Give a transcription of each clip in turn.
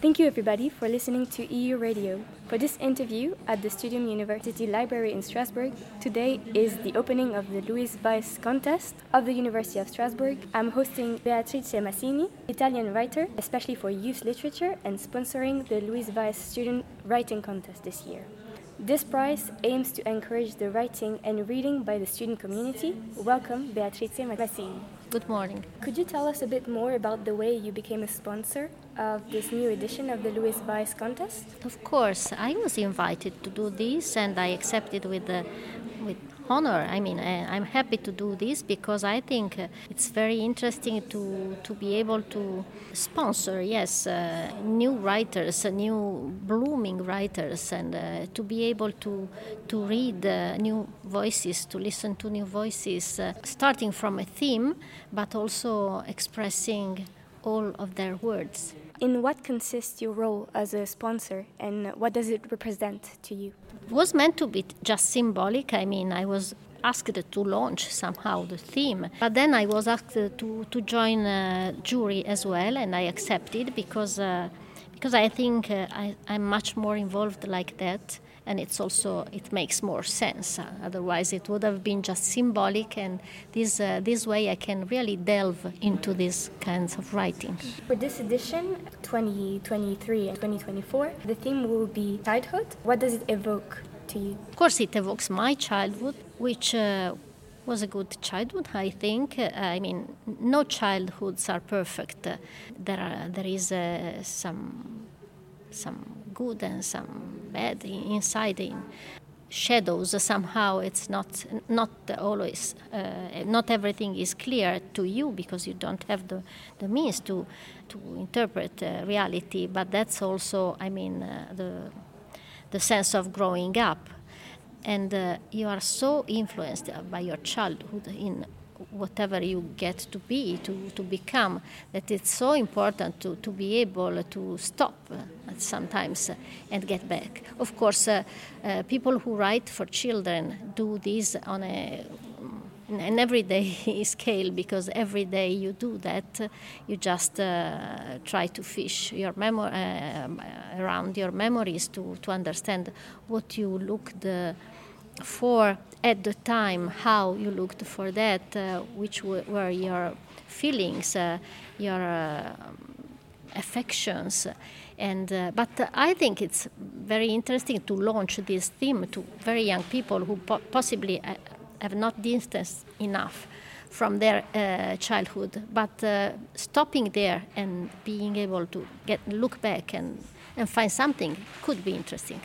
Thank you, everybody, for listening to EU Radio. For this interview at the Studium University Library in Strasbourg, today is the opening of the Louise Weiss contest of the University of Strasbourg. I'm hosting Beatrice Masini, Italian writer, especially for youth literature, and sponsoring the Louise Weiss Student Writing Contest this year. This prize aims to encourage the writing and reading by the student community. Welcome, Beatrice Masini. Good morning. Could you tell us a bit more about the way you became a sponsor of this new edition of the Louise Weiss contest? Of course, I was invited to do this and I accepted with uh, with honor. I mean, I, am happy to do this because I think uh, it's very interesting to to be able to sponsor, yes, uh, new writers, new blooming writers, and uh, to be able to to read uh, new voices, to listen to new voices, starting from a theme, but also expressing all of their words. In what consists your role as a sponsor and what does it represent to you? It was meant to be just symbolic. I mean, I was asked to launch somehow the theme, but then I was asked to, to join a jury as well, and I accepted because, uh, because I think uh, I, I'm much more involved like that and it's also it makes more sense. Uh, otherwise, it would have been just symbolic, and this uh, this way I can really delve into these kinds of writing. For this edition, 2023 and 2024, the theme will be childhood. What does it evoke to you? Of course, it evokes my childhood, which. Uh, was a good childhood, I think. Uh, I mean, no childhoods are perfect. Uh, there, are, there is uh, some some good and some bad inside in shadows somehow. It's not not always uh, not everything is clear to you because you don't have the, the means to to interpret uh, reality. But that's also i mean uh, the the sense of growing up. And uh, you are so influenced by your childhood in whatever you get to be, to, to become, that it's so important to, to be able to stop uh, sometimes uh, and get back. Of course, uh, uh, people who write for children do this on a an everyday scale because every day you do that, uh, you just uh, try to fish your memo- around your memories to, to understand what you looked for at the time how you looked for that, uh, which were your feelings, uh, your uh, affections. And, uh, but I think it's very interesting to launch this theme to very young people who po- possibly uh, have not distanced enough from their uh, childhood, but stopping there and being able to get look back and, and find something could be interesting.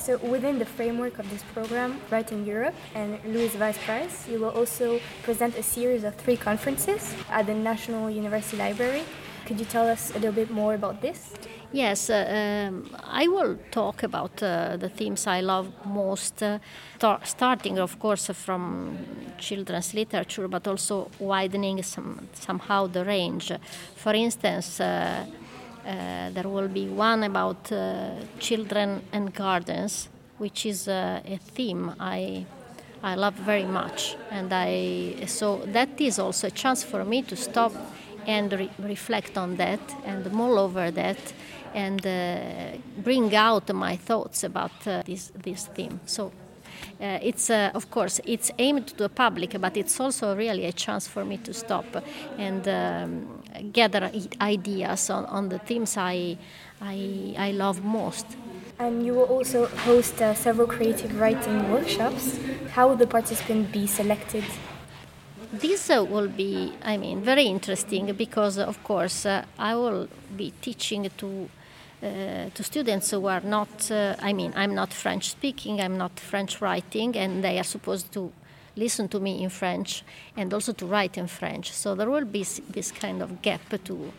So, within the framework of this program, Writing Europe and Louise Weiss Prize, you will also present a series of three conferences at the National University Library. Could you tell us a little bit more about this? Yes, uh, um, I will talk about uh, the themes I love most, uh, tar- starting, of course, from children's literature, but also widening some, somehow the range. For instance, uh, there will be one about uh, children and gardens, which is uh, a theme I I love very much, and I so that is also a chance for me to stop and re- reflect on that and mull over that and uh, bring out my thoughts about uh, this this theme. So uh, it's uh, of course it's aimed to the public, but it's also really a chance for me to stop and um, gather ideas on, on the themes I, I, I love most. And you will also host uh, several creative writing workshops. How will the participants be selected? This uh, will be, I mean, very interesting because, of course, uh, I will be teaching to uh, to students who are not, uh, I mean, I'm not French speaking, I'm not French writing, and they are supposed to listen to me in French and also to write in French. So there will be this kind of gap to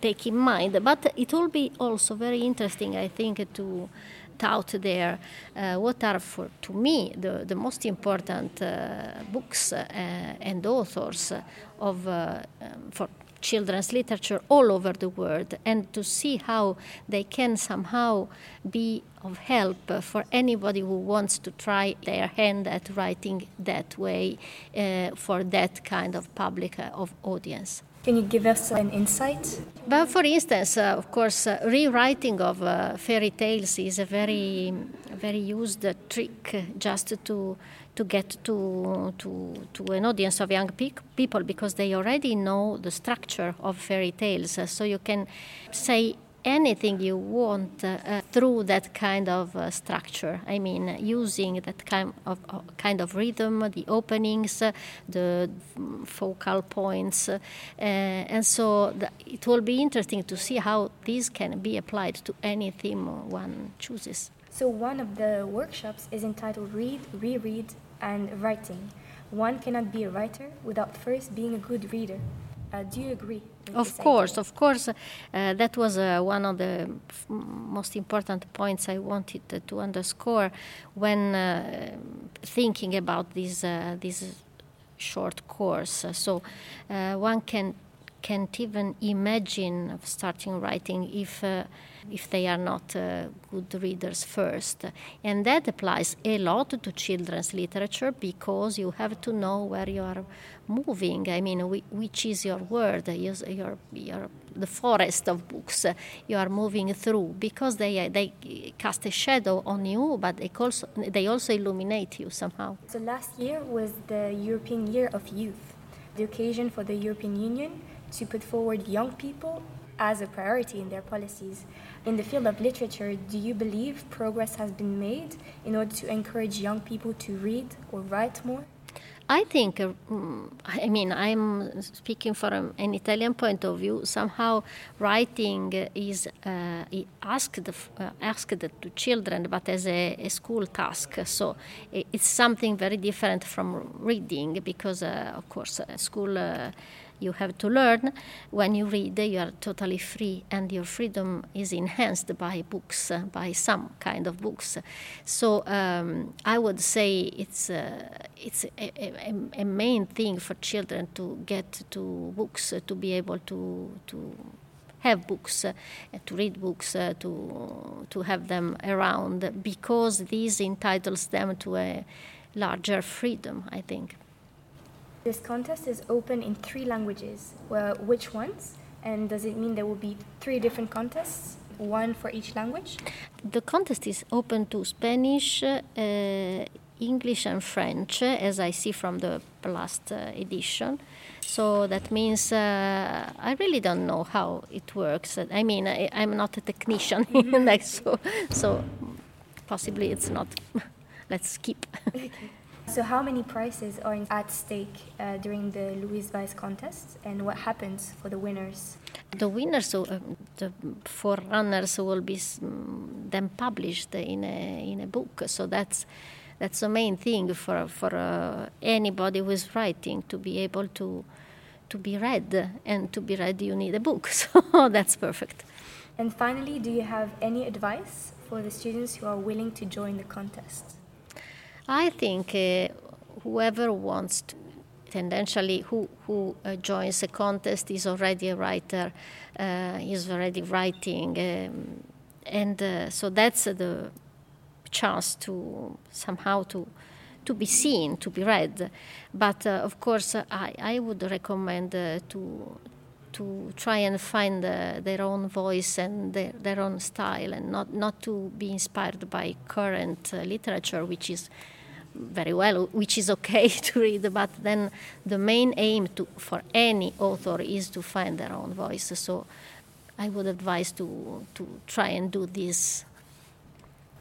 take in mind. But it will be also very interesting, I think, to out there uh, what are for to me the, the most important uh, books uh, and authors of uh, um, for children's literature all over the world and to see how they can somehow be of help for anybody who wants to try their hand at writing that way uh, for that kind of public uh, of audience. Can you give us an insight? But for instance, uh, of course, uh, rewriting of uh, fairy tales is a very, very used trick just to to get to to to an audience of young pe- people because they already know the structure of fairy tales. so you can say anything you want uh, uh, through that kind of uh, structure. I mean, using that kind of uh, kind of rhythm, the openings, uh, the focal points, uh, and so the, it will be interesting to see how these can be applied to any theme one chooses. So one of the workshops is entitled "Read, Reread, and Writing." One cannot be a writer without first being a good reader. do you agree? Of course, of course. Uh, that was uh, one of the f- most important points I wanted to underscore when uh, thinking about this uh, this short course. So uh, one can can't even imagine starting writing if uh, if they are not uh, good readers first. And that applies a lot to children's literature because you have to know where you are moving. I mean, which is your world, your, your, the forest of books you are moving through because they, they cast a shadow on you, but they also, they also illuminate you somehow. So last year was the European Year of Youth, the occasion for the European Union to put forward young people as a priority in their policies. In the field of literature, do you believe progress has been made in order to encourage young people to read or write more? I think, uh, mm, I mean, I'm speaking from an Italian point of view. Somehow, writing is uh, asked uh, asked to children, but as a, a, school task. So it's something very different from reading, because, uh, of course, school uh, you have to learn. When you read, you are totally free, and your freedom is enhanced by books, uh, by some kind of books. So um, I would say it's uh, it's a, a, a, main thing for children to get to books, uh, to be able to to have books, uh, to read books, uh, to to have them around, because this entitles them to a larger freedom. I think. This contest is open in three languages. Well, which ones? And does it mean there will be three different contests, one for each language? The contest is open to Spanish, uh, English, and French, as I see from the last uh, edition. So that means uh, I really don't know how it works. I mean, I, am not a technician, like so, so possibly it's not. Let's skip. So, how many prizes are at stake uh, during the Louise Weiss contest, and what happens for the winners? The winners, so, uh, the four runners, will be then published in a in a book. So that's that's the main thing for for uh, anybody who is writing to be able to to be read, and to be read, you need a book. So that's perfect. And finally, do you have any advice for the students who are willing to join the contest? I think uh, whoever wants to, tendentially, who, who uh, joins a contest is already a writer, uh, is already writing. Um, and uh, so that's the chance to somehow to to be seen, to be read. But uh, of course, I, I would recommend uh, to to try and find uh, their own voice and their, their own style, and not not to be inspired by current literature, which is very well, which is okay to read, but then the main aim to, for any author is to find their own voice. So I would advise to, to try and do this.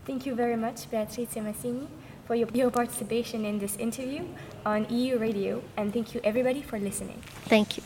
Thank you very much, Beatrice Masini, for your, your participation in this interview on EU Radio, and thank you everybody for listening. Thank you.